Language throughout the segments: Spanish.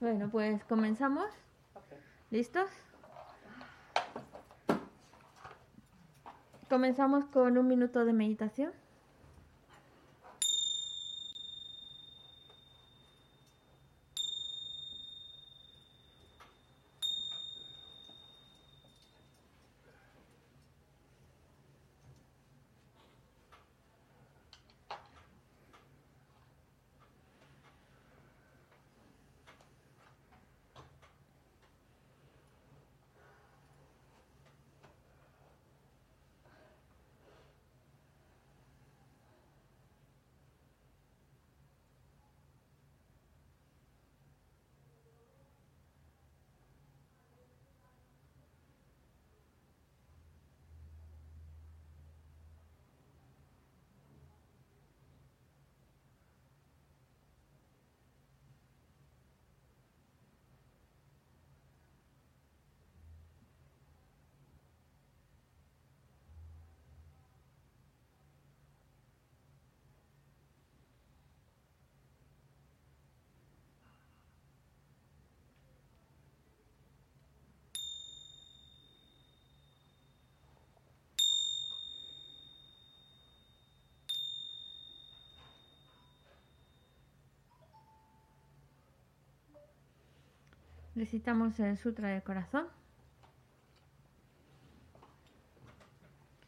Bueno, pues comenzamos. ¿Listos? Comenzamos con un minuto de meditación. Recitamos el Sutra del Corazón.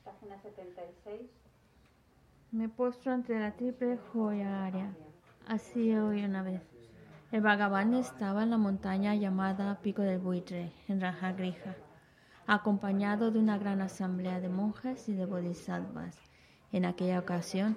Página 76. Me postro ante la triple joya área. Así hoy una vez. El Bhagavan estaba en la montaña llamada Pico del Buitre, en Rajagrija, acompañado de una gran asamblea de monjes y de bodhisattvas. En aquella ocasión,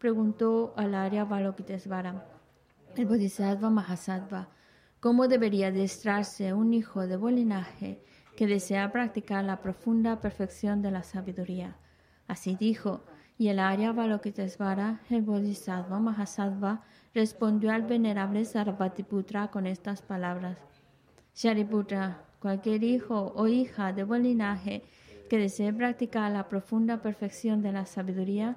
preguntó al Arya Balokitesvara, el Bodhisattva Mahasattva, ¿Cómo debería adiestrarse un hijo de buen linaje que desea practicar la profunda perfección de la sabiduría? Así dijo, y el Arya Balokitesvara, el Bodhisattva Mahasattva, respondió al venerable Sarvatiputra con estas palabras. Shariputra, cualquier hijo o hija de buen linaje que desee practicar la profunda perfección de la sabiduría,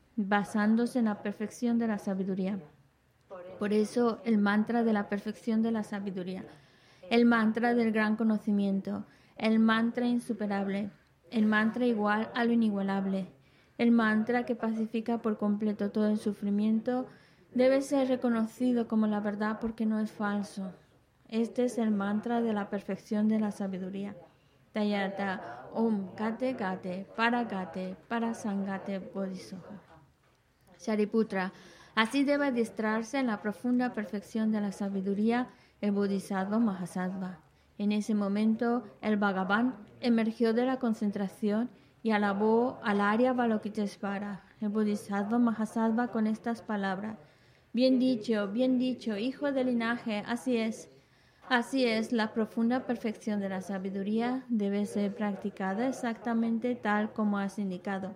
basándose en la perfección de la sabiduría. Por eso el mantra de la perfección de la sabiduría el mantra del gran conocimiento, el mantra insuperable, el mantra igual a lo inigualable, el mantra que pacifica por completo todo el sufrimiento, debe ser reconocido como la verdad porque no es falso. Este es el mantra de la perfección de la sabiduría. Tayata Om Para Gate Para Sangate Bodhisattva. Shariputra, así debe adiestrarse en la profunda perfección de la sabiduría el Bodhisattva Mahasattva. En ese momento, el Bhagavan emergió de la concentración y alabó al Arya Balokitesvara, el Bodhisattva Mahasattva, con estas palabras. Bien dicho, bien dicho, hijo del linaje, así es. Así es, la profunda perfección de la sabiduría debe ser practicada exactamente tal como has indicado,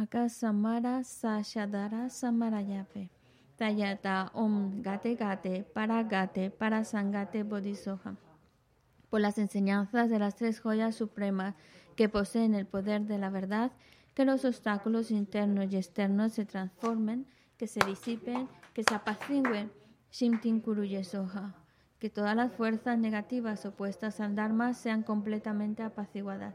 Aka Samara Sashadara Samarayape. Tayata Om Gate Gate Para Gate. Por las enseñanzas de las tres joyas supremas que poseen el poder de la verdad, que los obstáculos internos y externos se transformen, que se disipen, que se apacigüen. Shimtin. Que todas las fuerzas negativas opuestas al Dharma sean completamente apaciguadas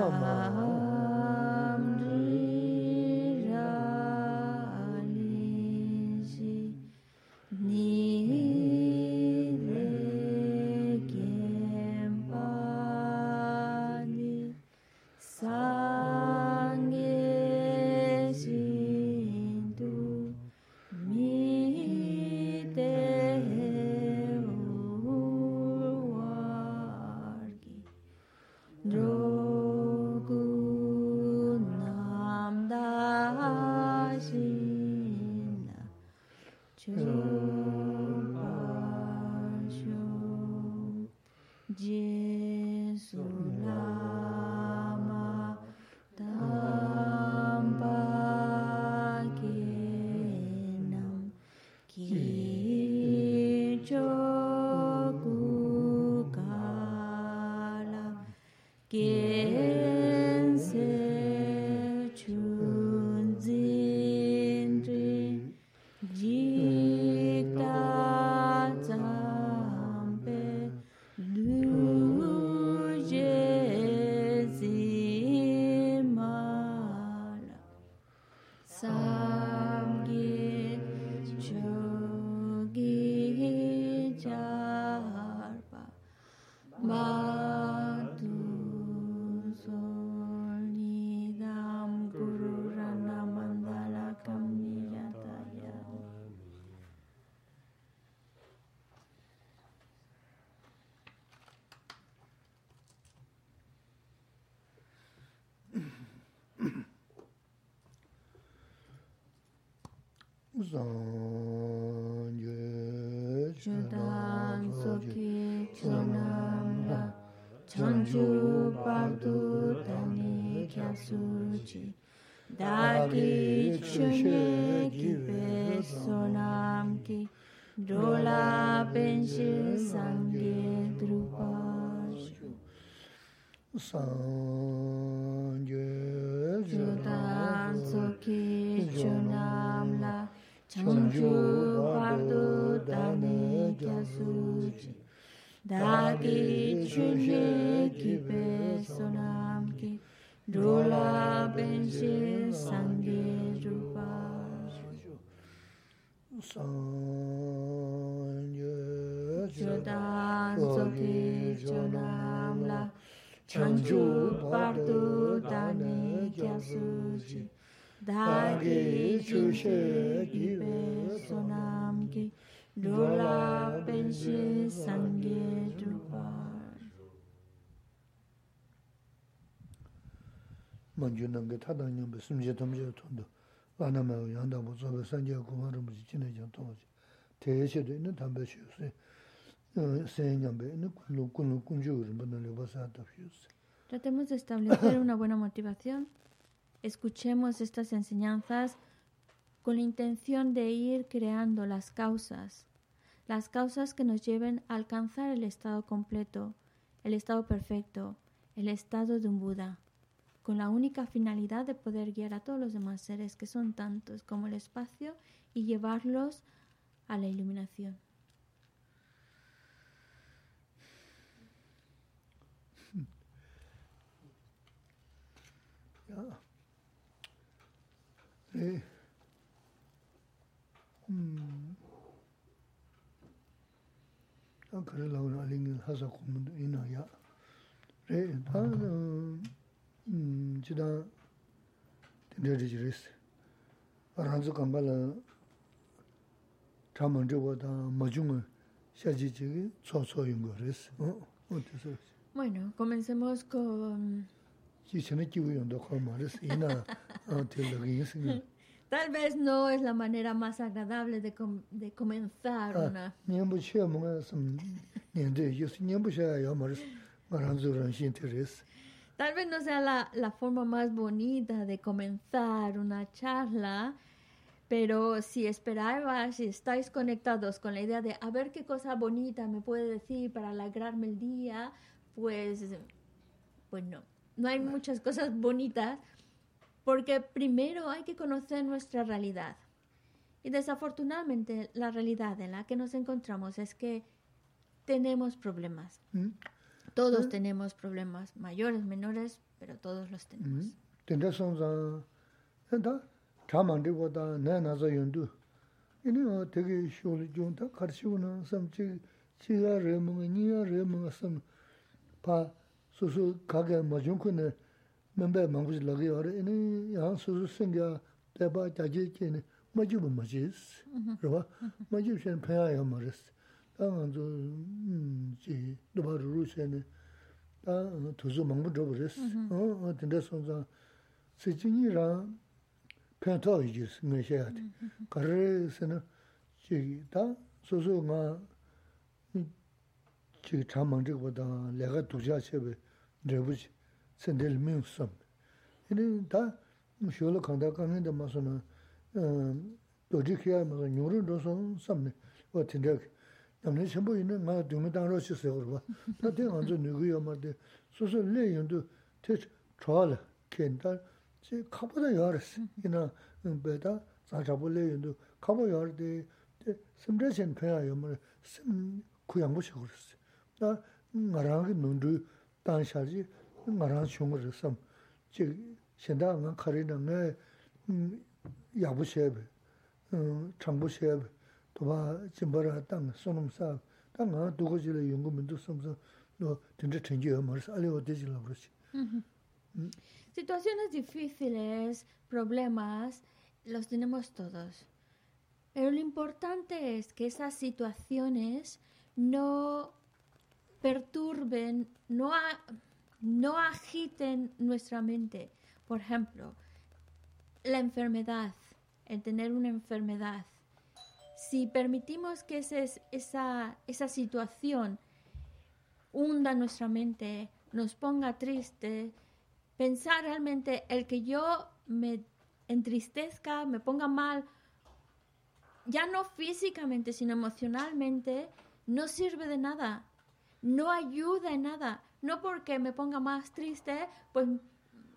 好吗？zang ye chudan soki chonam la changju bardu dani kyasuchi daki chunye kibe sonam ki dola penshi sangye drupash sang Changchu bardo dane gyasuchi Dagi chunye kipe sonamki Dola benshi sangi rupa Sangye chodan soki chonamla Changchu bardo dane gyasuchi 다기 주셰 기베 소남기 로라 벤시 상게 두바 먼저는 게 타다는 게 숨제 담제 돈도 안하면 양다 뭐 저거 산제 고마를 무지 지내죠 통하지 대시도 있는 담배 쉬우세 세년배 있는 군로 군로 군주를 받는 거 봐서 답 쉬우세 Tratemos de establecer una buena motivación Escuchemos estas enseñanzas con la intención de ir creando las causas, las causas que nos lleven a alcanzar el estado completo, el estado perfecto, el estado de un Buda, con la única finalidad de poder guiar a todos los demás seres que son tantos como el espacio y llevarlos a la iluminación. ya re 음 아 그래 라우나 링 하자 고문도 이나야 re ta 음 지다 된저지레스 아란즈 감발라 참은 저보다 마중을 샤지지 초초인 거레스 어 어때서 Bueno, comencemos con Tal vez no es la manera más agradable de, com de comenzar una... Tal vez no sea la, la, forma más bonita de comenzar una charla, pero si esperabas, si estáis conectados con la idea de a ver qué cosa bonita me puede decir para alegrarme el día, pues, pues no. No hay muchas cosas bonitas porque primero hay que conocer nuestra realidad. Y desafortunadamente la realidad en la que nos encontramos es que tenemos problemas. 응? Todos tenemos problemas, mayores, menores, pero todos los tenemos. 응? 된다 선자 된다 자만들보다 내 나서 연두 이니 어 되게 쉬울 좀다 가르치고는 섬지 지가 레몽 니야 레몽 섬파 소소 가게 뭐좀kunne 멤버 망부지 러기 어레 이니 야 소소 생겨 대바 자지케네 뭐좀 뭐지스 그러봐 뭐좀 셴 패야야 말스 당은 좀지 노바루루세네 다 도저 망부 줘버렸어 어 된다 선자 세진이랑 펜터 이제 스메셔야 돼. 그래서는 저기 다 소소가 지 참망 저거보다 내가 두자 셔베 내부지 선들 민섬. 이는 다 쇼로 간다 가는데 마서는 어 도지키야 뭐 뉴런도서 섬네. 어 진짜 남는 전부 있는 마 두면 당로 싶어요 그러고. 나 대한 저 누구야 말데 소소 내용도 대 좋아라. 켄달 제 카보다 열었어. 이나 배다 자자불레 연도 카보 열데 심대신 패야 뭐 심 구양 것이 그랬어. 나 나랑 눈도 dāng Situaciones difíciles, problemas, los tenemos todos. Pero lo importante es que esas situaciones no perturben, no, no agiten nuestra mente. Por ejemplo, la enfermedad, el tener una enfermedad. Si permitimos que esa, esa situación hunda nuestra mente, nos ponga triste, pensar realmente el que yo me entristezca, me ponga mal, ya no físicamente, sino emocionalmente, no sirve de nada, no ayuda en nada. No porque me ponga más triste, pues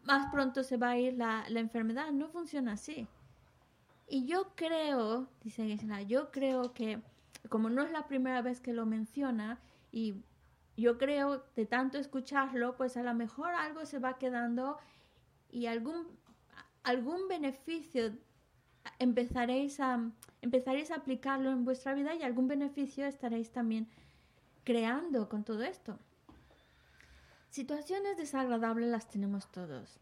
más pronto se va a ir la, enfermedad. No funciona así. Y yo creo, dice Gisela, yo creo que, como no es la primera vez que lo menciona, y yo creo de tanto escucharlo, pues a lo mejor algo se va quedando y algún, algún beneficio empezaréis a, empezaréis a aplicarlo en vuestra vida y algún beneficio estaréis también creando con todo esto. Situaciones desagradables las tenemos todos.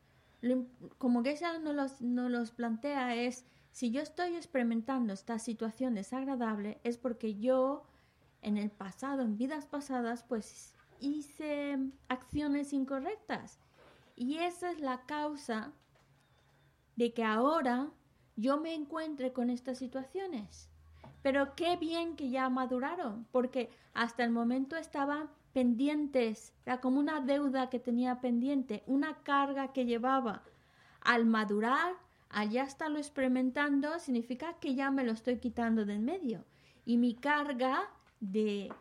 como que no los, no los plantea es, si yo estoy experimentando esta situación desagradable, es porque yo en el pasado, en vidas pasadas, pues hice acciones incorrectas. Y esa es la causa de que ahora yo me encuentre con estas situaciones. Pero qué bien que ya maduraron, porque hasta el momento estaban pendientes, era como una deuda que tenía pendiente, una carga que llevaba. Al madurar, al ya estarlo experimentando, significa que ya me lo estoy quitando del medio. Y mi carga de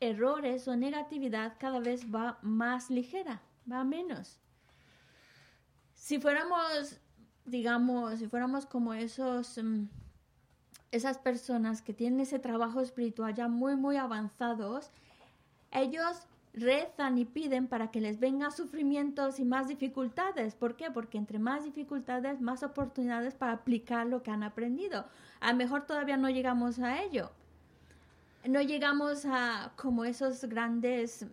errores o negatividad cada vez va más ligera, va menos. Si fuéramos digamos, si fuéramos como esos, mm, esas personas que tienen ese trabajo espiritual ya muy, muy avanzados, ellos rezan y piden para que les vengan sufrimientos y más dificultades. ¿Por qué? Porque entre más dificultades, más oportunidades para aplicar lo que han aprendido. A lo mejor todavía no llegamos a ello. No llegamos a como esos grandes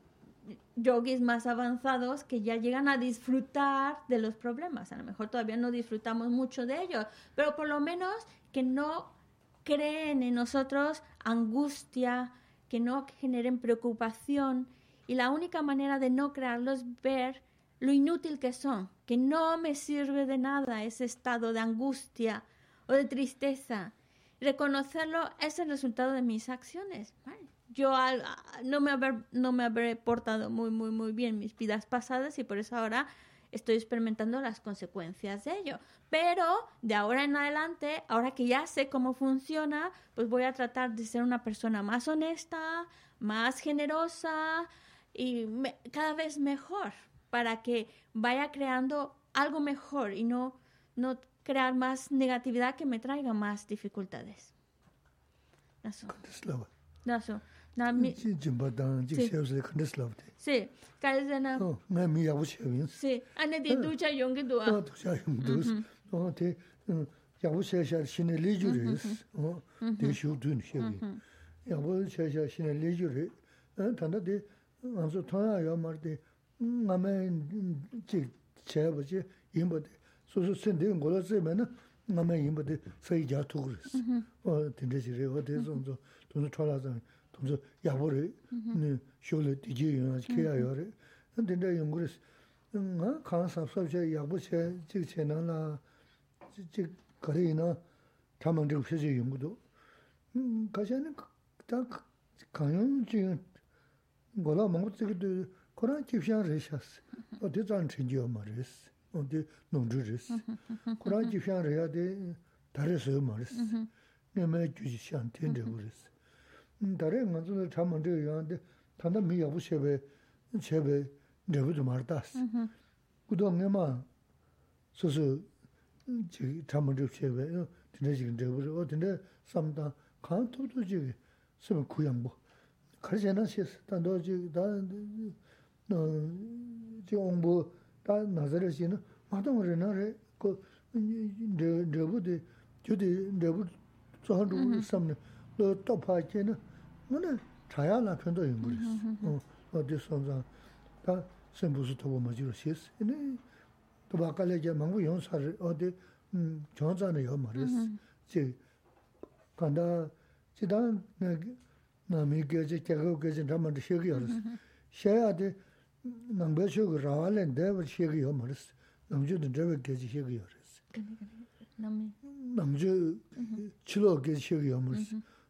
yogis más avanzados que ya llegan a disfrutar de los problemas. A lo mejor todavía no disfrutamos mucho de ellos, pero por lo menos que no creen en nosotros angustia, que no generen preocupación. Y la única manera de no crearlos es ver lo inútil que son, que no me sirve de nada ese estado de angustia o de tristeza. Reconocerlo es el resultado de mis acciones yo no, me haber, no me habré portado muy, muy, muy bien mis vidas pasadas y por eso ahora estoy experimentando las consecuencias de ello. Pero de ahora en adelante, ahora que ya sé cómo funciona, pues voy a tratar de ser una persona más honesta, más generosa y cada vez mejor para que vaya creando algo mejor y no, no crear más negatividad que me traiga más dificultades. 나미 진진바당 직세우스 컨데슬럽데 세 가르잖아 어 나미 야고 세빈 세 안에 대두자 용기도 아 도자 용도스 어.한테 야고 세샤 신의 리주리스 어. 대슈든 쉐비 야고 세샤 신의 리주리 단다데 안서 타야 야 말데 남에 지 제버지 임버데 소소 센데 골라세면은 남에 임버데 세이자 투그스 어. 된데지레 어데서 좀 돈을 털어서 동서 야보리 네 쇼레 디제 요나 키야 요레 근데 연구를 응 강사 수업제 야보체 지 채널나 지 거래나 담은 좀 표시 연구도 음 가셔는 다 강연 지금 뭐라 먹고 저기도 그런 집시한 레샤스 어디 전 챙겨 말했어 어디 농주르스 그런 집시한 해야 돼 다르서 말했어 내가 주지 시한 텐데 그랬어 다래 먼저 참은 저 요한테 단다 미 여부 쉐베 쉐베 내부도 말다스 그도 내마 소소 지 참은 저 쉐베 근데 지금 내부 어딘데 삼다 칸토도 지 좀 구양 뭐 가르잖아 시 단도 지다 어 지옹부 다 나자르시는 마동 그러나래 그 내부도 저디 내부 저한도 삼네 너 똑파케는 뭐네 자야나 편도 연구를 어 어디 선자 다 선부스 도고 뭐지로 시스 네 도바칼에 제 망고 용사를 어디 음 정자네 요 말이스 제 간다 지단 나미게 제 개고 게제 담만 시기 알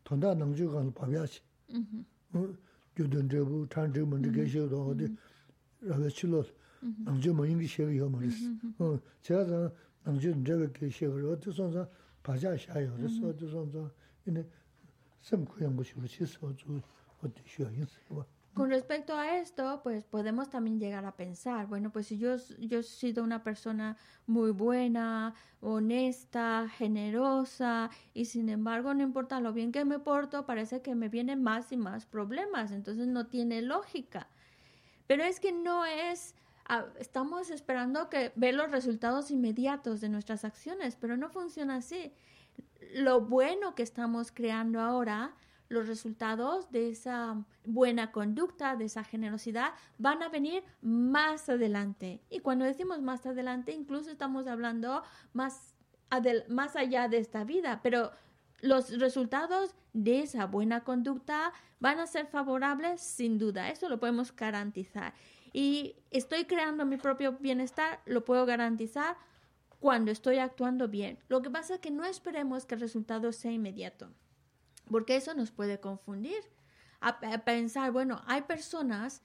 았어 셔야데 남배쇼 라발렌 데버 시기 요 말이스 남주도 데버 게지 시기 알았어 남주 chilo ge shio yo mo si, tonda nangju gaan pabya chi. Gyudun drebu, chan drebu mo ge shio do, di rabe chilo nangju mo ingi shio yo mo si. Chaya zang nangju drebu ge shio yo, di son zang pabya sha yo ri so, di son zang ine Con respecto a esto, pues podemos también llegar a pensar, bueno, pues si yo, yo he sido una persona muy buena, honesta, generosa, y sin embargo, no importa lo bien que me porto, parece que me vienen más y más problemas, entonces no tiene lógica. Pero es que no es, ah, estamos esperando que ver los resultados inmediatos de nuestras acciones, pero no funciona así. Lo bueno que estamos creando ahora los resultados de esa buena conducta, de esa generosidad, van a venir más adelante. Y cuando decimos más adelante, incluso estamos hablando más, más allá de esta vida, pero los resultados de esa buena conducta van a ser favorables sin duda, eso lo podemos garantizar. Y estoy creando mi propio bienestar, lo puedo garantizar cuando estoy actuando bien. Lo que pasa es que no esperemos que el resultado sea inmediato porque eso nos puede confundir. A, pensar, bueno, hay personas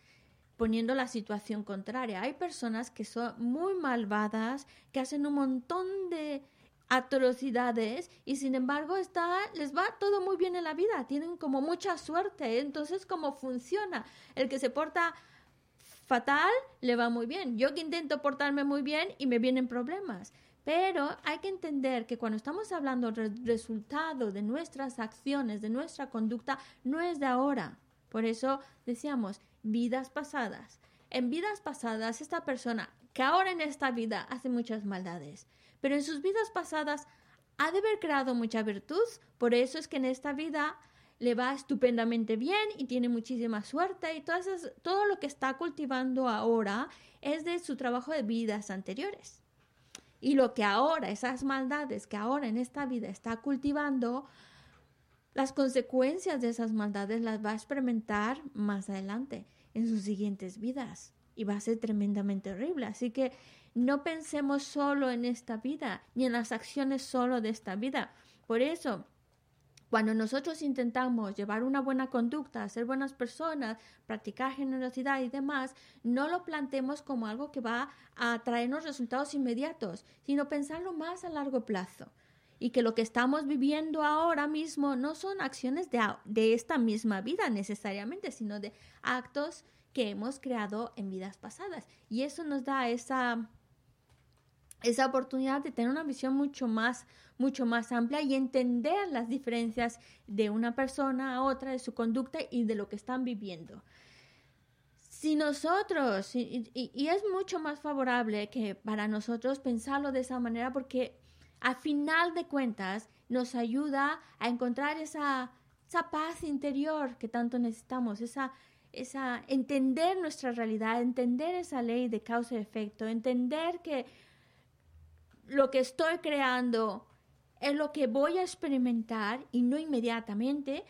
poniendo la situación contraria. Hay personas que son muy malvadas, que hacen un montón de atrocidades y sin embargo está, les va todo muy bien en la vida, tienen como mucha suerte. Entonces, ¿cómo funciona? El que se porta fatal le va muy bien. Yo que intento portarme muy bien y me vienen problemas. Pero hay que entender que cuando estamos hablando del resultado de nuestras acciones, de nuestra conducta, no es de ahora. Por eso decíamos vidas pasadas. En vidas pasadas, esta persona que ahora en esta vida hace muchas maldades, pero en sus vidas pasadas ha de haber creado mucha virtud. Por eso es que en esta vida le va estupendamente bien y tiene muchísima suerte y todo lo que está cultivando ahora es de su trabajo de vidas anteriores. Y lo que ahora, esas maldades que ahora en esta vida está cultivando, las consecuencias de esas maldades las va a experimentar más adelante, en sus siguientes vidas. Y va a ser tremendamente horrible. Así que no pensemos solo en esta vida, ni en las acciones solo de esta vida. Por eso, cuando nosotros intentamos llevar una buena conducta, ser buenas personas, practicar generosidad y demás, no lo planteemos como algo que va a traernos resultados inmediatos, sino pensarlo más a largo plazo. Y que lo que estamos viviendo ahora mismo no son acciones de, de esta misma vida necesariamente, sino de actos que hemos creado en vidas pasadas. Y eso nos da esa esa oportunidad de tener una visión mucho más, mucho más amplia y entender las diferencias de una persona a otra, de su conducta y de lo que están viviendo. Si nosotros, y, es mucho más favorable que para nosotros pensarlo de esa manera porque a final de cuentas nos ayuda a encontrar esa, esa paz interior que tanto necesitamos, esa, esa entender nuestra realidad, entender esa ley de causa y efecto, entender que lo que estoy creando es lo que voy a experimentar y no inmediatamente,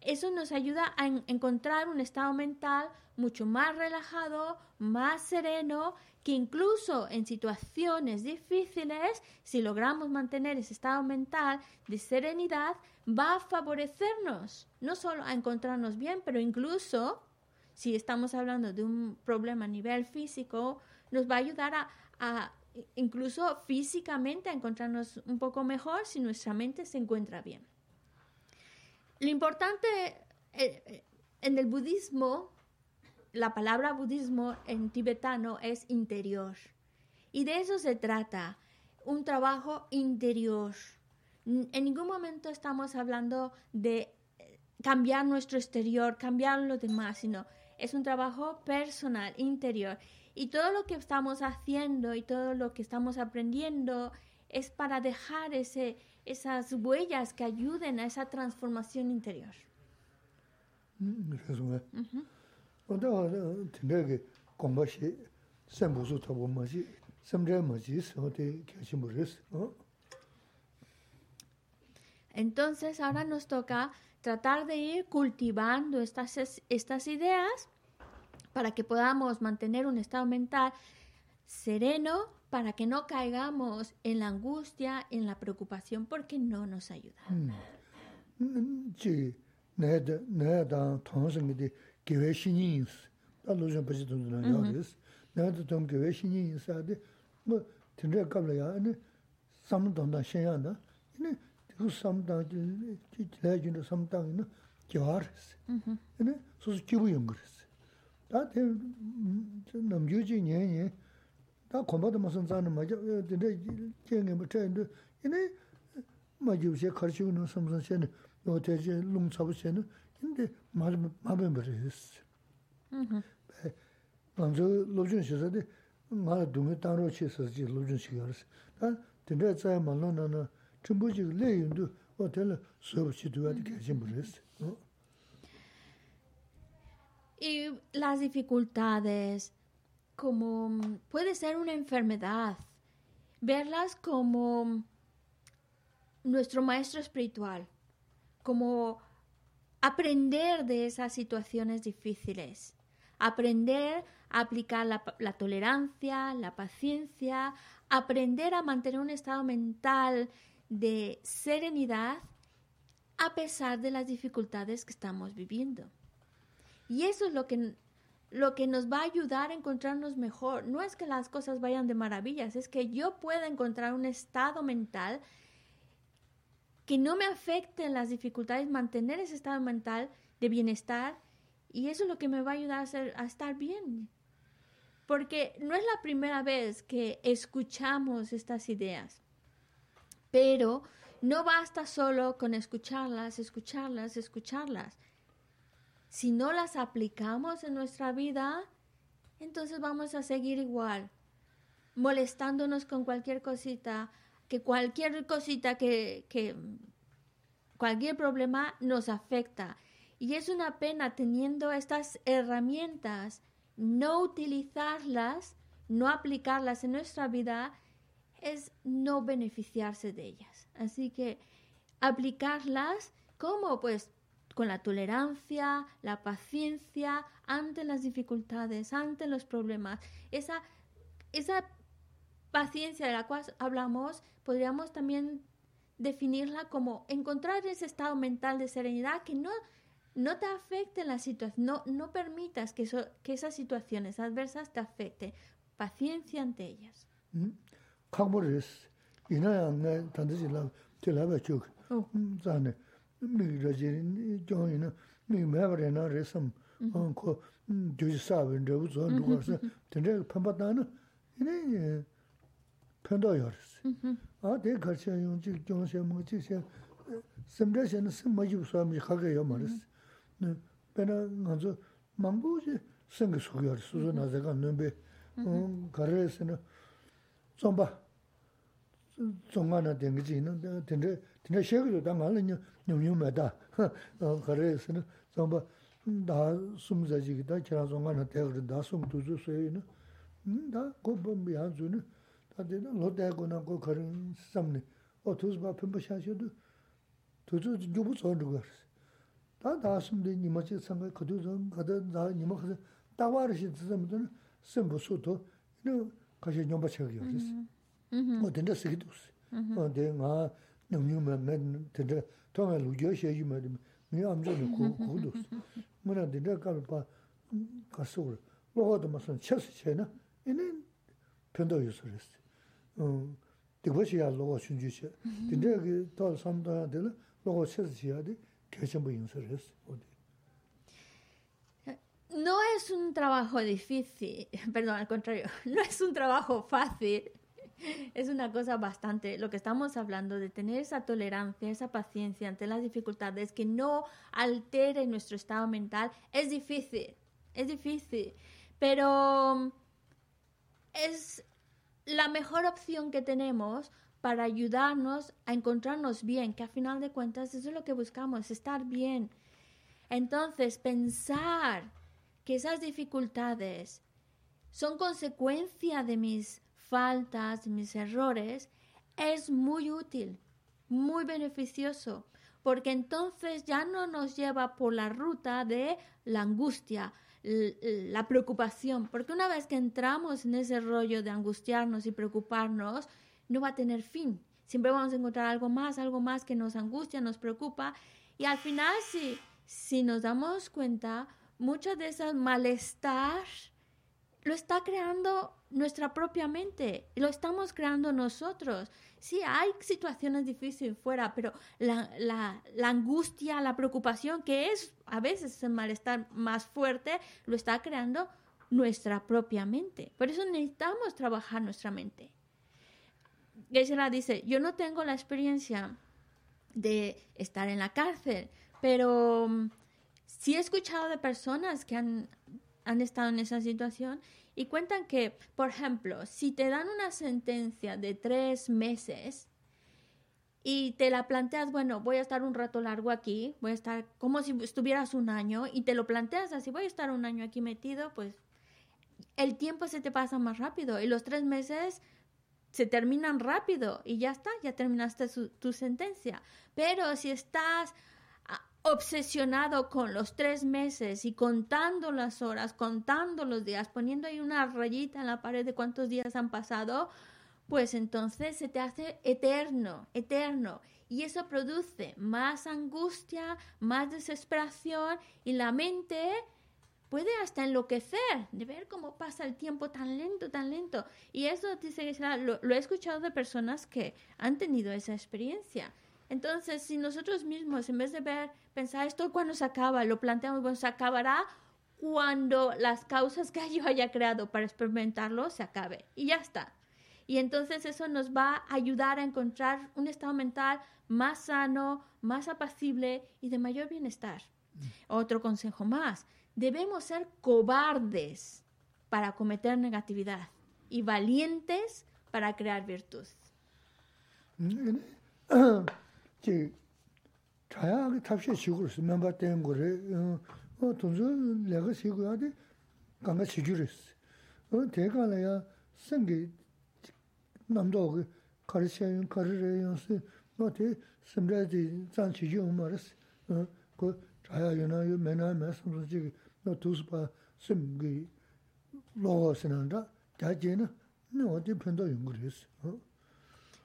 eso nos ayuda a encontrar un estado mental mucho más relajado, más sereno, que incluso en situaciones difíciles, si logramos mantener ese estado mental de serenidad, va a favorecernos, no solo a encontrarnos bien, pero incluso si estamos hablando de un problema a nivel físico, nos va a ayudar a incluso físicamente a encontrarnos un poco mejor si nuestra mente se encuentra bien. Lo importante eh, eh, en el budismo, la palabra budismo en tibetano es interior. Y de eso se trata, un trabajo interior. En ningún momento estamos hablando de eh, cambiar nuestro exterior, cambiar lo demás, sino es un trabajo personal, interior. Y todo lo que estamos haciendo y todo lo que estamos aprendiendo es para dejar ese, esas huellas que ayuden a esa transformación interior. Entonces ahora nos toca tratar de ir cultivando estas, estas ideas para que podamos mantener un estado mental sereno, para que no caigamos en la angustia, en la preocupación, porque no nos ayuda. naya 다 남주지 년이 다 공부도 무슨 자는 맞아 근데 경에 못 했는데 이네 맞으세 가르치고는 무슨 세는 요태지 롱차부세는 근데 말 말은 버렸어. 음. 먼저 로준 시서데 말 동에 따로 치서지 로준 시가스. 다 근데 자야 말로는 전부지 레인도 호텔 서비스 도와도 계신 버렸어. 어. Y las dificultades, como puede ser una enfermedad, verlas como nuestro maestro espiritual, como aprender de esas situaciones difíciles, aprender a aplicar la, la tolerancia, la paciencia, aprender a mantener un estado mental de serenidad a pesar de las dificultades que estamos viviendo. Y eso es lo que, lo que nos va a ayudar a encontrarnos mejor. No es que las cosas vayan de maravillas, es que yo pueda encontrar un estado mental que no me afecte en las dificultades, mantener ese estado mental de bienestar y eso es lo que me va a ayudar a, a estar bien. Porque no es la primera vez que escuchamos estas ideas, pero no basta solo con escucharlas, escucharlas, escucharlas. Si no las aplicamos en nuestra vida, entonces vamos a seguir igual, molestándonos con cualquier cosita, que cualquier cosita que, que cualquier problema nos afecta. Y es una pena teniendo estas herramientas, no utilizarlas, no aplicarlas en nuestra vida, es no beneficiarse de ellas. Así que aplicarlas como pues con la tolerancia, la paciencia ante las dificultades, ante los problemas. Esa, esa paciencia de la cual hablamos, podríamos también definirla como encontrar ese estado mental de serenidad que no, no te afecte la situación, no, no permitas que, eso, que esas situaciones adversas te afecten. Paciencia ante ellas. mī rājī jōngi nā mī mēbarī nā rī sām kō jōjī sābi rābu tsō rūgā sā tēndā pāmbā tā nā yinā pāndā yā rī sī ā tē kārchā yōng chī jōng shē mō chī shē sām rā shē nā sām mā jīb sā mī khāgā yā mā rī sī pē nā ngā tsō māngbō chī sāng kī sū yā rī sū sū nā sā kā nō bē kā rī sī nā tsōmbā tsōngā nā tēngi chī nā tēndā nga la nyum nyum me da, kare xe na zomba, da sum za chigi da, kira zonga na tegri da sum tuzu suyo ina, da ko bombi ya zu ina, 다들 로데고 나고 그런 섬네 어투스 바 펌바샤셔도 도저 주부 저러 거 다 다스인데 니마치 상가 그도 좀 가다 나 니마 가서 따와르시 쓰면은 섬부소도 이거 가시 좀 받쳐요 그래서 뭐 된다 쓰기도 어 내가 nyum ma ma tanda tonga lujia she yu ma mi amja na kudu muna tanda kama pa kasukura logo dama san chasi che na ina penda yu su resi dikwa she ya logo shunju che tanda ki tola samdaya dila logo chasi che ya di kachambu yin su resi No es un trabajo difícil, perdón, al contrario, no es un trabajo fácil. es una cosa bastante, lo que estamos hablando, de tener esa tolerancia, esa paciencia ante las dificultades, que no altere nuestro estado mental, es difícil, es difícil, pero es la mejor opción que tenemos para ayudarnos a encontrarnos bien, que a final de cuentas eso es lo que buscamos, estar bien. Entonces, pensar que esas dificultades son consecuencia de mis faltas, mis errores, es muy útil, muy beneficioso, porque entonces ya no nos lleva por la ruta de la angustia, la preocupación, porque una vez que entramos en ese rollo de angustiarnos y preocuparnos, no va a tener fin. Siempre vamos a encontrar algo más, algo más que nos angustia, nos preocupa. Y al final, si, si nos damos cuenta, mucho de ese malestar lo está creando nuestra propia mente, lo estamos creando nosotros. Sí, hay situaciones difíciles fuera, pero la, la, angustia, la preocupación, que es a veces el malestar más fuerte, lo está creando nuestra propia mente. Por eso necesitamos trabajar nuestra mente. Geisela dice, yo no tengo la experiencia de estar en la cárcel, pero mm, sí he escuchado de personas que han, han estado en esa situación y cuentan que, por ejemplo, si te dan una sentencia de tres meses y te la planteas, bueno, voy a estar un rato largo aquí, voy a estar como si estuvieras un año y te lo planteas así, voy a estar un año aquí metido, pues el tiempo se te pasa más rápido y los tres meses se terminan rápido y ya está, ya terminaste tu sentencia. Pero si estás obsesionado con los tres meses y contando las horas, contando los días, poniendo ahí una rayita en la pared de cuántos días han pasado, pues entonces se te hace eterno, eterno. Y eso produce más angustia, más desesperación y la mente puede hasta enloquecer de ver cómo pasa el tiempo tan lento, tan lento. Y eso dice lo, lo he escuchado de personas que han tenido esa experiencia. Entonces, si nosotros mismos, en vez de ver, pensar esto cuando se acaba, lo planteamos, bueno, se acabará cuando las causas que yo haya creado para experimentarlo se acabe. Y ya está. Y entonces eso nos va a ayudar a encontrar un estado mental más sano, más apacible y de mayor bienestar. Otro consejo más, debemos ser cobardes para cometer negatividad y valientes para crear virtud. Mm, 제 차야가 탑시 시고를 쓰면 받던 거래 어 돈저 내가 시고야 돼 강가 시주랬어 어 대가라야 생게 남도 그 가르쳐요 가르래요서 뭐대 심라지 잔치지 말았어 어그 차야요나 요 맨날 말씀을 지금 너 두스바 심기 로스는다 자제는 너 어디 편도 연구했어 어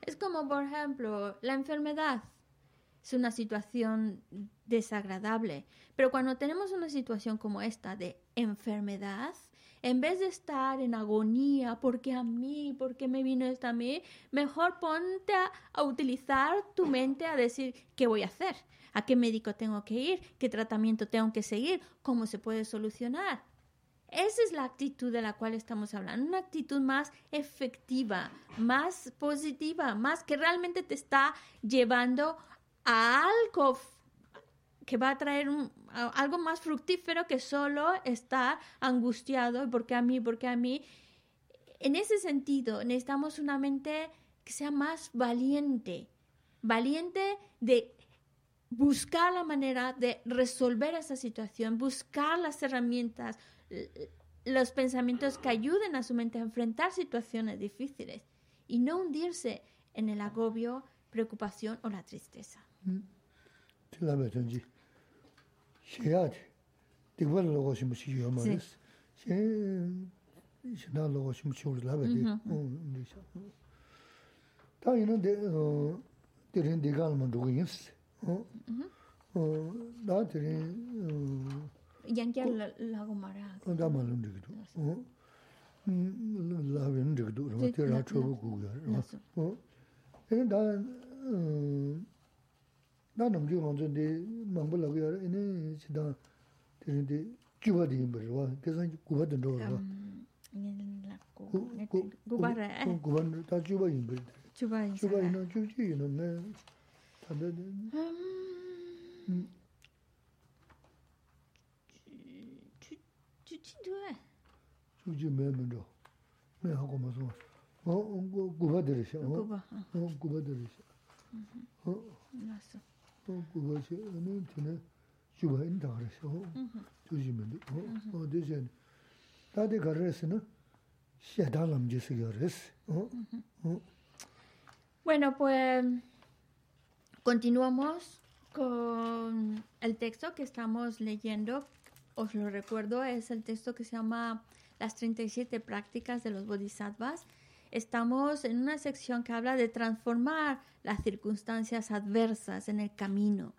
Es como, por ejemplo, la enfermedad. es una situación desagradable. Pero cuando tenemos una situación como esta de enfermedad, en vez de estar en agonía, porque a mí, porque me vino esto a mí, mejor ponte a, utilizar tu mente a decir qué voy a hacer, a qué médico tengo que ir, qué tratamiento tengo que seguir, cómo se puede solucionar. Esa es la actitud de la cual estamos hablando, una actitud más efectiva, más positiva, más que realmente te está llevando a algo que va a traer algo más fructífero que solo estar angustiado, porque a mí, porque a mí. En ese sentido, necesitamos una mente que sea más valiente, valiente de buscar la manera de resolver esa situación, buscar las herramientas, los pensamientos que ayuden a su mente a enfrentar situaciones difíciles y no hundirse en el agobio, preocupación o la tristeza. tilabay tonji sheyad dikbar logo shimu chi yo ma res she shina logo shimu chi uri labay di. Mm-hmm. Mm-hmm. Ta ina dirin uh, digal man dhugu yins. Uh, mm-hmm. uh, da dirin yankyar lago mara da malum dhigidu labay dhigidu rama tira chobu gugu ya rama ina da 나 남주 먼저데 망불하고 여러 이네 지다 되는데 주바디 임버와 그래서 구바든 로 구바라. 구반 다 주바 임버 주바 주바 이노 주지 이노 네. 다들 음. 주지도 주지 매면도 매 하고 무슨 어 구바들이셔 어. 구바들이셔 어. 알았어. Bueno, pues continuamos con el texto que estamos leyendo. Os lo recuerdo, es el texto que se llama Las 37 prácticas de los bodhisattvas. Estamos en una sección que habla de transformar las circunstancias adversas en el camino.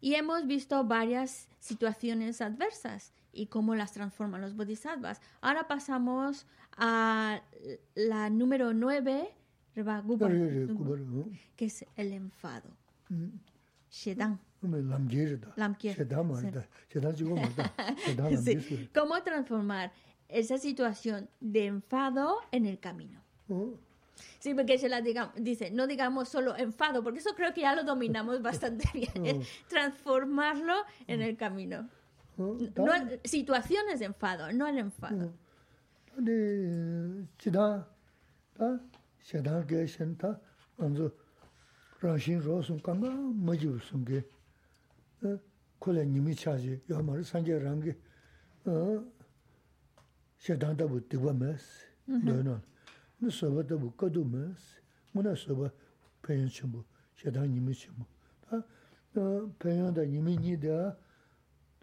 Y hemos visto varias situaciones adversas y cómo las transforman los bodhisattvas. Ahora pasamos a la número 9, que es el enfado. Shedan. ¿Cómo transformar esa situación de enfado en el camino? Sí, porque se la digamos, dice, no digamos solo enfado, porque eso creo que ya lo dominamos bastante bien, transformarlo en el camino. No, situaciones de enfado, no el enfado. Sōba tabu sōba pēyān chīmbu, nīmi chīmbu. Tā pēyān da nīmi nī dā,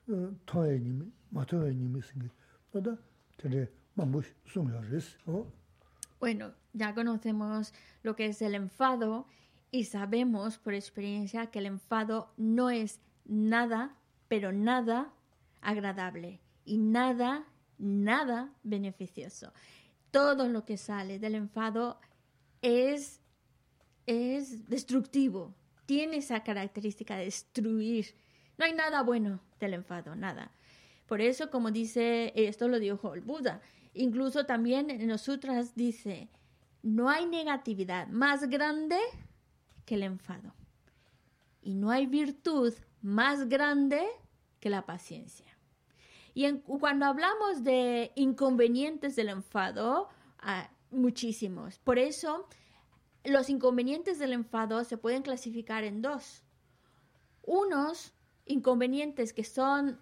nīmi, nīmi sūngi, tā tērē. Bueno, ya conocemos lo que es el enfado, Y sabemos por experiencia que el enfado no es nada, pero nada agradable y nada, nada beneficioso. Todo lo que sale del enfado es, es destructivo, tiene esa característica de destruir. No hay nada bueno del enfado, nada. Por eso, como dice, esto lo dijo el Buda, incluso también en los sutras dice, no hay negatividad más grande que el enfado. Y no hay virtud más grande que la paciencia. Y cuando hablamos de inconvenientes del enfado, hay muchísimos. Por eso, los inconvenientes del enfado se pueden clasificar en dos. Unos inconvenientes que son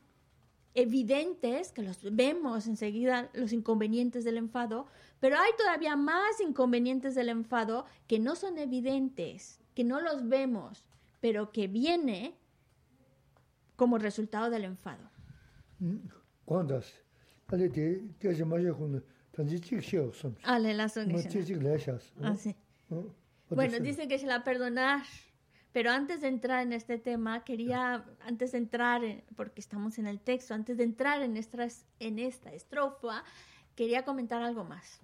evidentes, que los vemos enseguida, los inconvenientes del enfado, pero hay todavía más inconvenientes del enfado que no son evidentes, que no los vemos, pero que viene como resultado del enfado. Bueno, dicen que se la perdonar, pero antes de entrar en este tema, quería, antes de entrar, porque estamos en el texto, antes de entrar en esta, en esta estrofa, quería comentar algo más.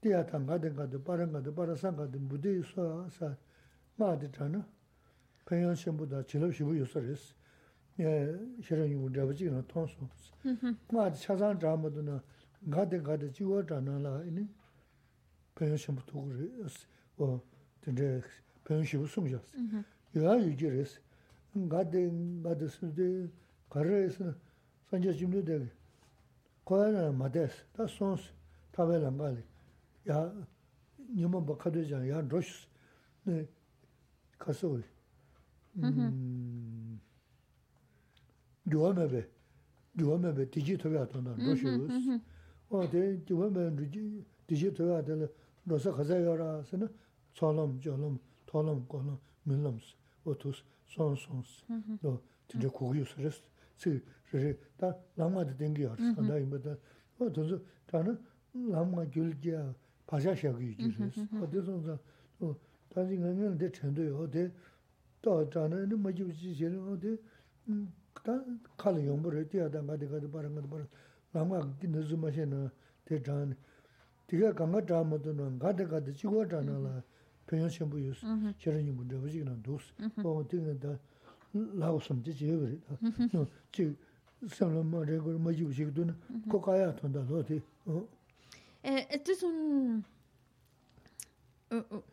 tiya ta nga de nga de para nga de para sa nga de budi so sa ma de ta na penyan shenbu da chilab shibu yusar es shirin yu dhabi chik na tong so ma de chasan dhamma do na nga de nga de jiwa dha na la ini. Penyan shenbu tuku re es o dinde penyan shibu sum jas. Mm-hmm. Yuwa yu ji re es nga de nga de sum de karra es na sanja jimli de. Kwaya na ma des ta sons tabe langali 야 니모 바카도자 야 로스. 네 가서 음. 요아메베 요아메베 디지털이 왔던다 로스. 어데 요아메 디지 디지털이 왔던다 로서 가자여라서는 졸음 졸음 토름 고름 밀름스 오투스 손손스 또 진짜 고기스레스 세 저제 다 랑마데 땡기어 산다 임베다. 어 저는 나는 랑마 줄지야. 바샤 샤기 이지스 어디선가 또 다시 가면 내 전도요 어디 또 자는 뭐 집지 제는 어디 다 칼 용부를 뛰어다 가디 가디 바람 가디 바람 남아 기는 좀 마셔나 대잔 네가 강가 담어도는 가디 가디 지고 자나라 표현 전부 유스 저런 문제 없이 그냥 도스 뭐 되는 다 라우섬 지지 그래 지 상람 뭐 레고 뭐 집지 그돈 코카야 돈다 어디 어 rī Esto es un,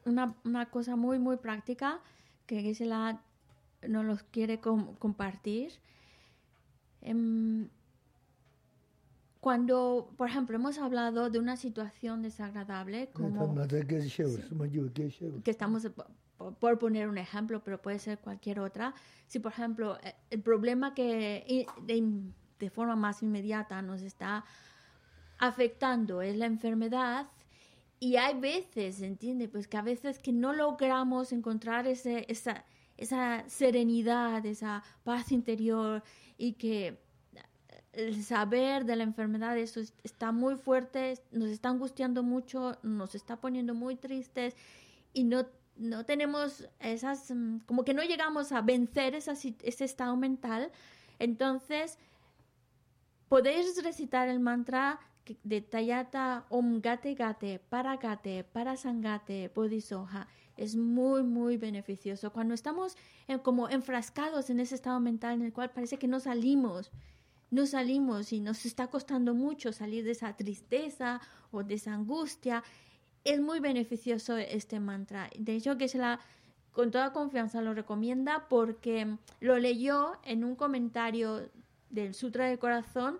una, una, cosa muy, muy práctica que Gisela nos los quiere compartir. Em, cuando, por ejemplo, hemos hablado de una situación desagradable, como que estamos por poner un ejemplo, pero puede ser cualquier otra. Si, por ejemplo, eh, el problema que de, forma más inmediata nos está afectando es la enfermedad y hay veces, ¿entiende? Pues que a veces que no logramos encontrar ese, esa, esa serenidad, esa paz interior y que el saber de la enfermedad eso está muy fuerte, nos está angustiando mucho, nos está poniendo muy tristes y no, no tenemos esas, mm, como que no llegamos a vencer esa, ese estado mental. Entonces, podéis recitar el mantra de Tayata Om Gate Gate, para Gate, para Sangate, Bodhisoha. Es muy, muy beneficioso. Cuando estamos eh, como enfrascados en ese estado mental en el cual parece que no salimos, no salimos y nos está costando mucho salir de esa tristeza o de esa angustia, es muy beneficioso este mantra. De hecho, que se la con toda confianza lo recomienda porque lo leyó en un comentario del Sutra del Corazón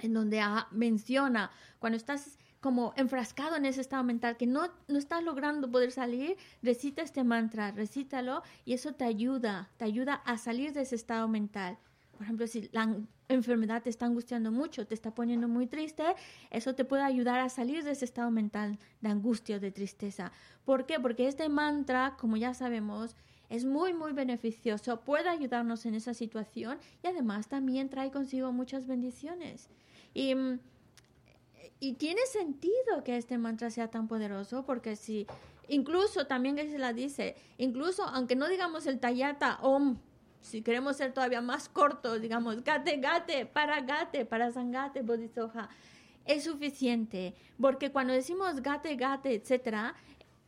en donde menciona cuando estás como enfrascado en ese estado mental que no, no estás logrando poder salir, recita este mantra, recítalo y eso te ayuda, te ayuda a salir de ese estado mental. Por ejemplo, si la enfermedad te está angustiando mucho, te está poniendo muy triste, eso te puede ayudar a salir de ese estado mental de angustia o de tristeza. ¿Por qué? Porque este mantra, como ya sabemos, es muy, muy beneficioso, puede ayudarnos en esa situación y además también trae consigo muchas bendiciones. Y, y tiene sentido que este mantra sea tan poderoso porque si, incluso también que se la dice, incluso aunque no digamos el tayata om, si queremos ser todavía más cortos, digamos gate gate, para gate, para sangate, bodhisoha, es suficiente porque cuando decimos gate gate, etcétera,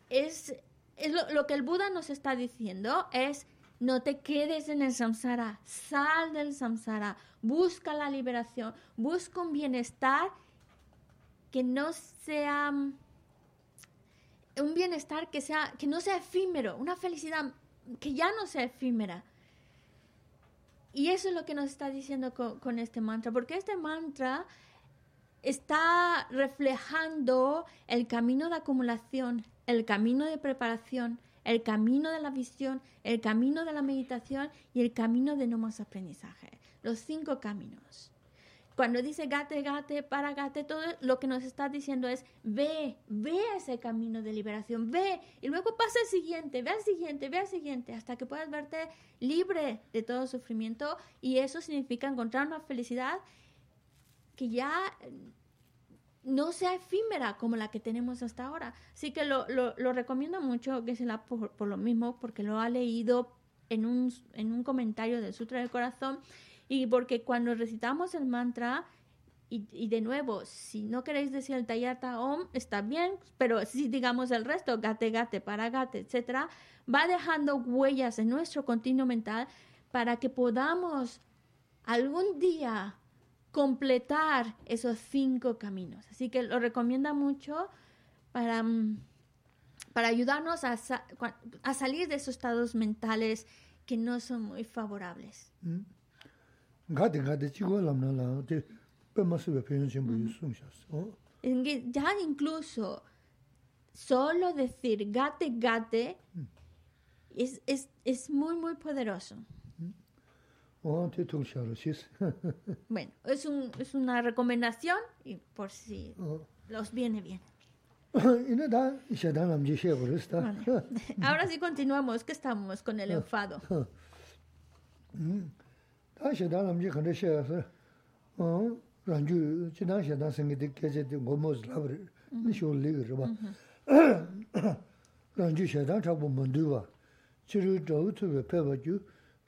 es, es lo, lo que el Buda nos está diciendo es no te quedes en el samsara, sal del samsara, busca la liberación, busca un bienestar que no sea mm, un bienestar que sea que no sea efímero, una felicidad que ya no sea efímera. Y eso es lo que nos está diciendo con, con este mantra, porque este mantra está reflejando el camino de acumulación, el camino de preparación, el camino de la visión, el camino de la meditación y el camino de no más aprendizaje. Los cinco caminos. Cuando dice gate, gate, para gate, todo lo que nos está diciendo es ve, ve ese camino de liberación, ve y luego pasa el siguiente, ve al siguiente, ve al siguiente, hasta que puedas verte libre de todo sufrimiento y eso significa encontrar una felicidad que ya no sea efímera como la que tenemos hasta ahora. Así que lo, lo, recomiendo mucho que se la por, por, lo mismo, porque lo ha leído en un, en un comentario del Sutra del Corazón y porque cuando recitamos el mantra, y, y, de nuevo, si no queréis decir el Tayata Om, está bien, pero si digamos el resto, Gate Gate, para Gate, etcétera, va dejando huellas en nuestro continuo mental para que podamos algún día completar esos cinco caminos. Así que lo recomienda mucho para, mm, para ayudarnos a, a salir de esos estados mentales que no son muy favorables. Ya incluso solo decir gate gate mm. es, es, es muy muy poderoso. Bueno, es, un, es una recomendación y por si los viene bien. Ahora sí continuamos, que estamos con el enfado.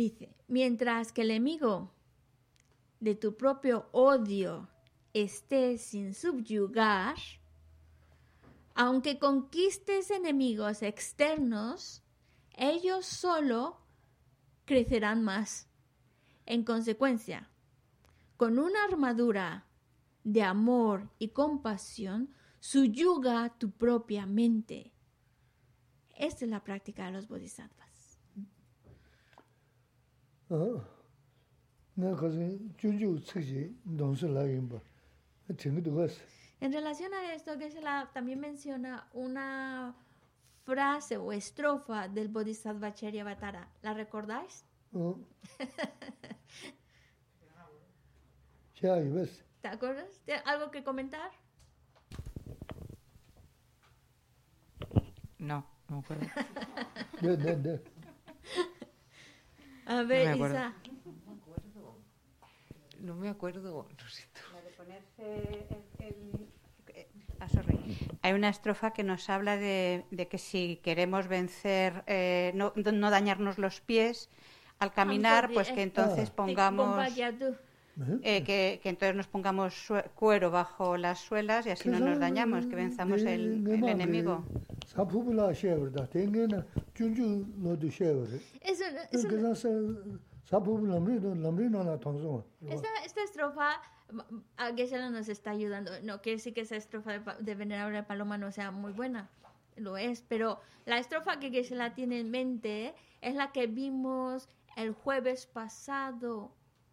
Dice, mientras que el enemigo de tu propio odio esté sin subyugar, aunque conquistes enemigos externos, ellos solo crecerán más. En consecuencia, con una armadura de amor y compasión, subyuga tu propia mente. Esta es la práctica de los bodhisattvas. En relación a esto, Geshe-la también menciona una frase o estrofa del Bodhisattva Charyavatara. ¿La recordáis? Uh -huh. ¿Te acuerdas? Algo que comentar? No, no me acuerdo. A ver, no Isa. No me acuerdo. Ah, Hay una estrofa que nos habla de, de que si queremos vencer, eh, no, no, dañarnos los pies al caminar, pues que entonces pongamos eh, que, que, entonces nos pongamos cuero bajo las suelas y así no nos dañamos, que venzamos el, el enemigo. Es una, es. Esta, esta estrofa a Gesela nos está ayudando. No quiere decir que esa estrofa de, de Venerable Paloma no sea muy buena, lo es, pero la estrofa que Gesela tiene en mente es la que vimos el jueves pasado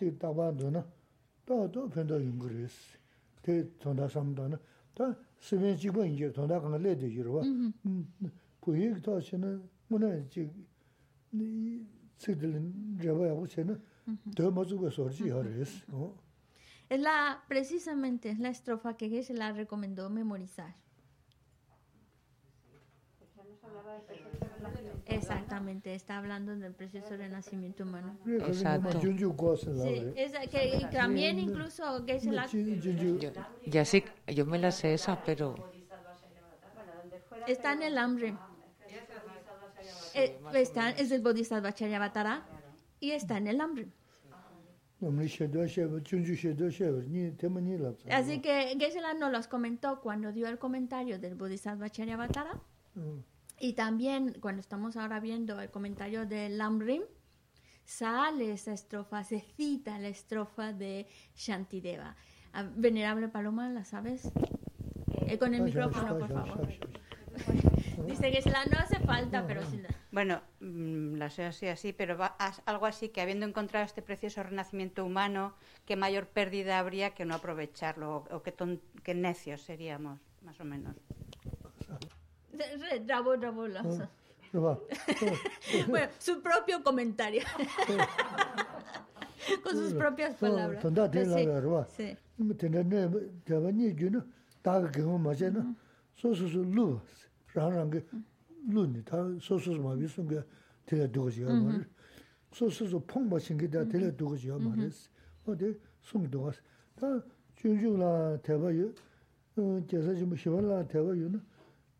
chik taa. Es la, precisamente, es la estrofa que Geshe la recomendó memorizar. Exactamente, está hablando del proceso de nacimiento humano. Exacto. Que, y también incluso Gesela... Ya sí, yo me la sé esa, pero... Está en el hambre. Eh, está, es el Bodhisattva Charyavatara y está en el hambre. Así que Gesela no los comentó cuando dio el comentario del Bodhisattva Charyavatara. Mm y también cuando estamos ahora viendo el comentario del Lamrim, sale esa estrofa, se cita la estrofa de Shantideva. Venerable Paloma, ¿la sabes? Eh, con el micrófono, por favor. Dice que se la no hace falta, pero sí la... Bueno, mm, la sé así, así, pero va a- algo así que habiendo encontrado este precioso renacimiento humano, qué mayor pérdida habría que no aprovecharlo, o, o qué, ton- qué necios seríamos, más o menos. Rabo, rabo, su propio comentario. Con sus propias palabras. Sí.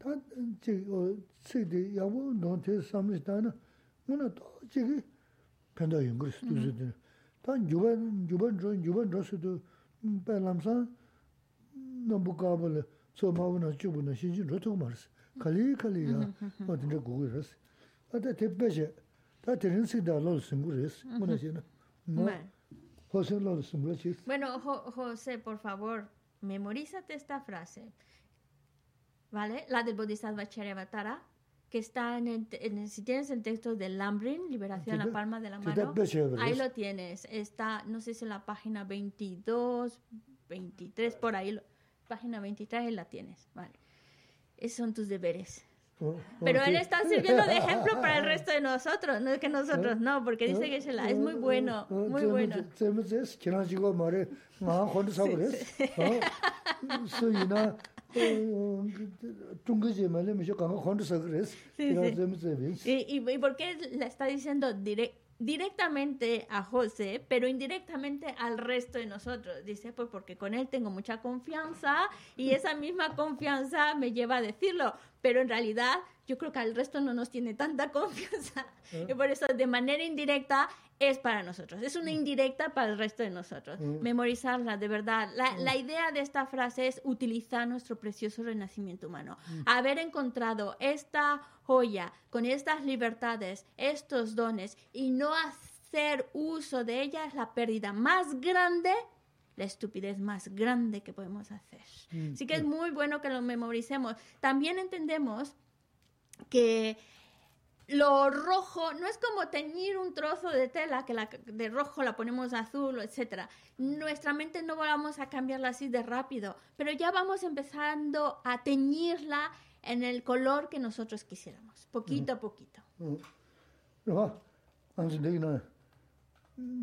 tā chī sī tī yāgu nōng tē sāmī tā nā, ngā nā tā chī kī pēndā yungur sī tū sī tī nā. Tā yuban, yuban rō, yuban rō sī tū bē lām sā nā bū kā bā lā, tsō mā wā nā chī bū nā shī jī rō tō mā rā sī, kālī kālī yā, wā tī rā gu gu rā sī. Tā tā tē pē chē, tā tē rīng sī tā lō lā sīng gu rā sī, ngā nā shī nā, ngā José lō lā sīng gu rā sī. Bueno, José, por favor, memorízate esta frase. ¿Vale? La del Bodhisattva Charyavatara, que está en el, en el- si tienes el texto del Lambrin, Liberación en la palma de la mano, ahí lo tienes. Está, no sé si en la página 22, 23, por ahí, lo- página 23 ahí la tienes. Vale. Esos son tus deberes. Pero él está sirviendo de ejemplo para el resto de nosotros, no es que nosotros no, porque dice que es muy bueno, muy bueno. 这么 ¿Y, ¿Y por qué le está diciendo directamente a José, pero indirectamente al resto de nosotros? Dice, pues porque con él tengo mucha confianza y esa misma confianza me lleva a decirlo, pero en realidad yo creo que al resto no nos tiene tanta confianza. ¿Eh? Y por eso de manera indirecta es para nosotros. Es una indirecta para el resto de nosotros. Mm. Memorizarla, de verdad. La, la idea de esta frase es utilizar nuestro precioso renacimiento humano. Mm. Haber encontrado esta joya con estas libertades, estos dones, y no hacer uso de ella es la pérdida más grande la estupidez más grande que podemos hacer. Mm, Así que es muy bueno que lo memoricemos. También entendemos que lo rojo no es como teñir un trozo de tela que la, de rojo la ponemos azul, etcétera. Nuestra mente no vamos a cambiarla así de rápido, pero ya vamos empezando a teñirla en el color que nosotros quisiéramos, poquito a poquito. 어. rāba, ānsi dēki nā,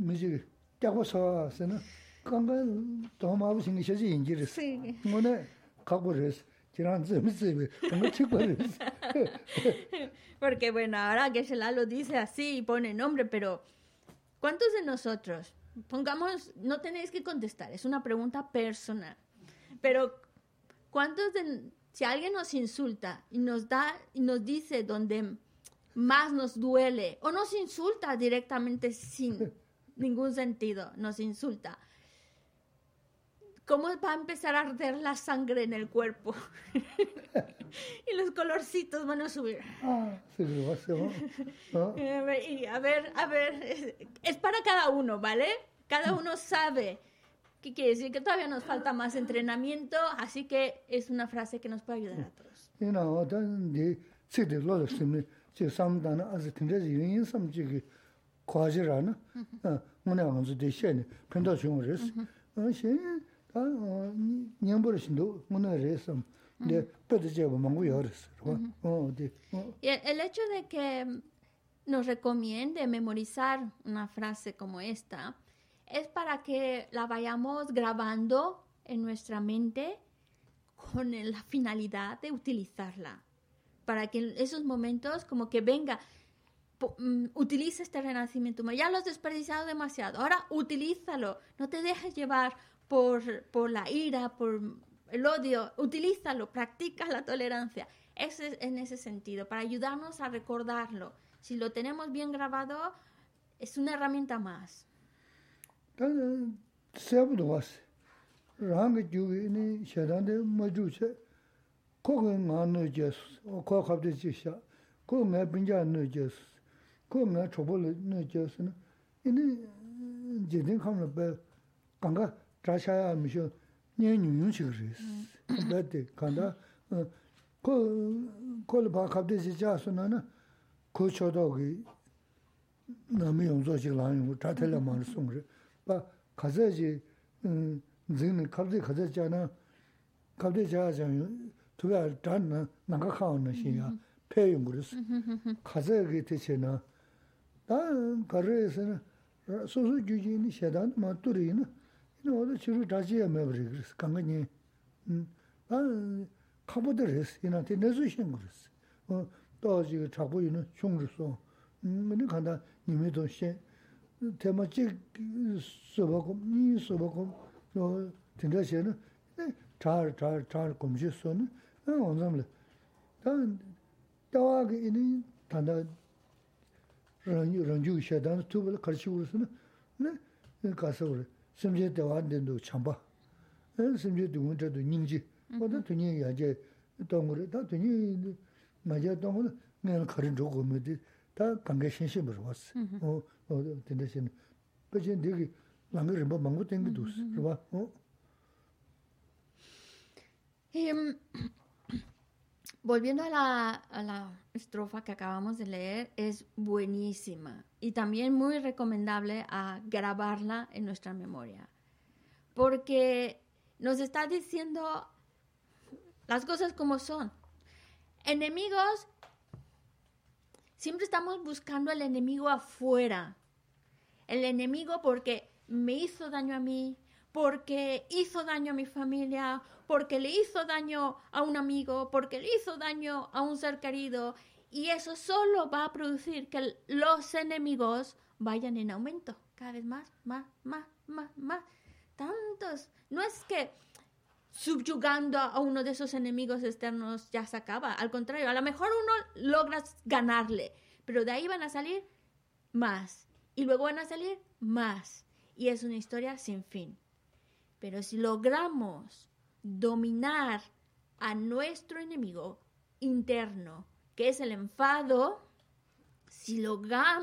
mī chī kyākwa sā sā na, kāngā tō mābu shīngi shā chī yīngi rīs. Sí. Porque bueno, ahora que Sheila lo dice así y pone nombre, pero ¿cuántos de nosotros? Pongamos, no tenéis que contestar, es una pregunta personal. Pero ¿cuántos de si alguien nos insulta y nos da y nos dice donde más nos duele o nos insulta directamente sin ningún sentido, nos insulta? ¿Cómo va a empezar a arder la sangre en el cuerpo? y los colorcitos van a subir. ā, sī kī rā, sī wā. ā, Eh, a ver, y a ver, a ver, es, es para cada uno, ¿vale? Cada uno sabe. ¿Qué quiere decir? Que todavía nos falta más entrenamiento, así que es una frase que nos puede ayudar a todos. Na, dī xē nī, pēntā chūng el, hecho de que nos recomiende memorizar una frase como esta es para que la vayamos grabando en nuestra mente con la finalidad de utilizarla. Para que en esos momentos como que venga, mm, utiliza este renacimiento humano. Ya lo has desperdiciado demasiado, ahora utilízalo. No te dejes llevar por, por la ira, por el odio. Utilízalo, practica la tolerancia. Ese es en ese sentido, para ayudarnos a recordarlo. Si lo tenemos bien grabado, es una herramienta más. 라샤야 미쇼 녀뉴 식으스 근데 간다 코 콜바 갑데지 자스나나 고초도기 남이 용조식 라는 자텔라 말 송그 바 가자지 음 지금 갑자기 가자잖아 갑자기 자잖아 두가 단나 나가 가는 시야 폐용 그랬어 가자기 대체나 다 거래에서는 소소 규진이 세단 마뚜리는 어디 치료 다시 해 매버리 그래서 강건이 음 카보드레스 이나한테 내주신 거스 어 또지 잡고 있는 흉주소 음 근데 간다 님이 도시 테마지 소바고 니 소바고 저 된다시는 잘잘잘 검지소는 원점을 단 다와게 이니 단다 런주 런주 셔단 투블 걸치고서는 네 가서 그래 le karchi uru suna, ne kasa uru, simje dawa dendo chamba, simje dungun chado nyingji, wada tunyi yaje tongore, ta tunyi maja tongore, ngayana karin chogo me di, 다 관계 신신 뭐 왔어. 어, 어, 된대신. 그지 되게 랑가 뭐 망고 땡기도 있어. 봐. 어? Em, volviendo a la, estrofa que acabamos de leer, es buenísima y también muy recomendable a grabarla en nuestra memoria, porque nos está diciendo las cosas como son. Enemigos, siempre estamos buscando el enemigo afuera, el enemigo porque me hizo daño a mí, porque hizo daño a mi familia, porque le hizo daño a un amigo, porque le hizo daño a un ser querido. Y eso solo va a producir que los enemigos vayan en aumento, cada vez más, más, más, más, más. Tantos. No es que subyugando a uno de esos enemigos externos ya se acaba. Al contrario, a lo mejor uno logra ganarle, pero de ahí van a salir más. Y luego van a salir más. Y es una historia sin fin. Pero si logramos dominar a nuestro enemigo interno, que es el enfado, si logramos